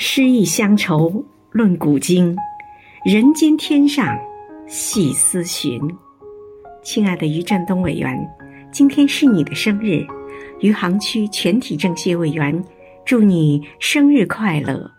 诗意乡愁论古今人间天上细思寻。亲爱的于振东委员今天是你的生日余杭区全体政协委员祝你生日快乐。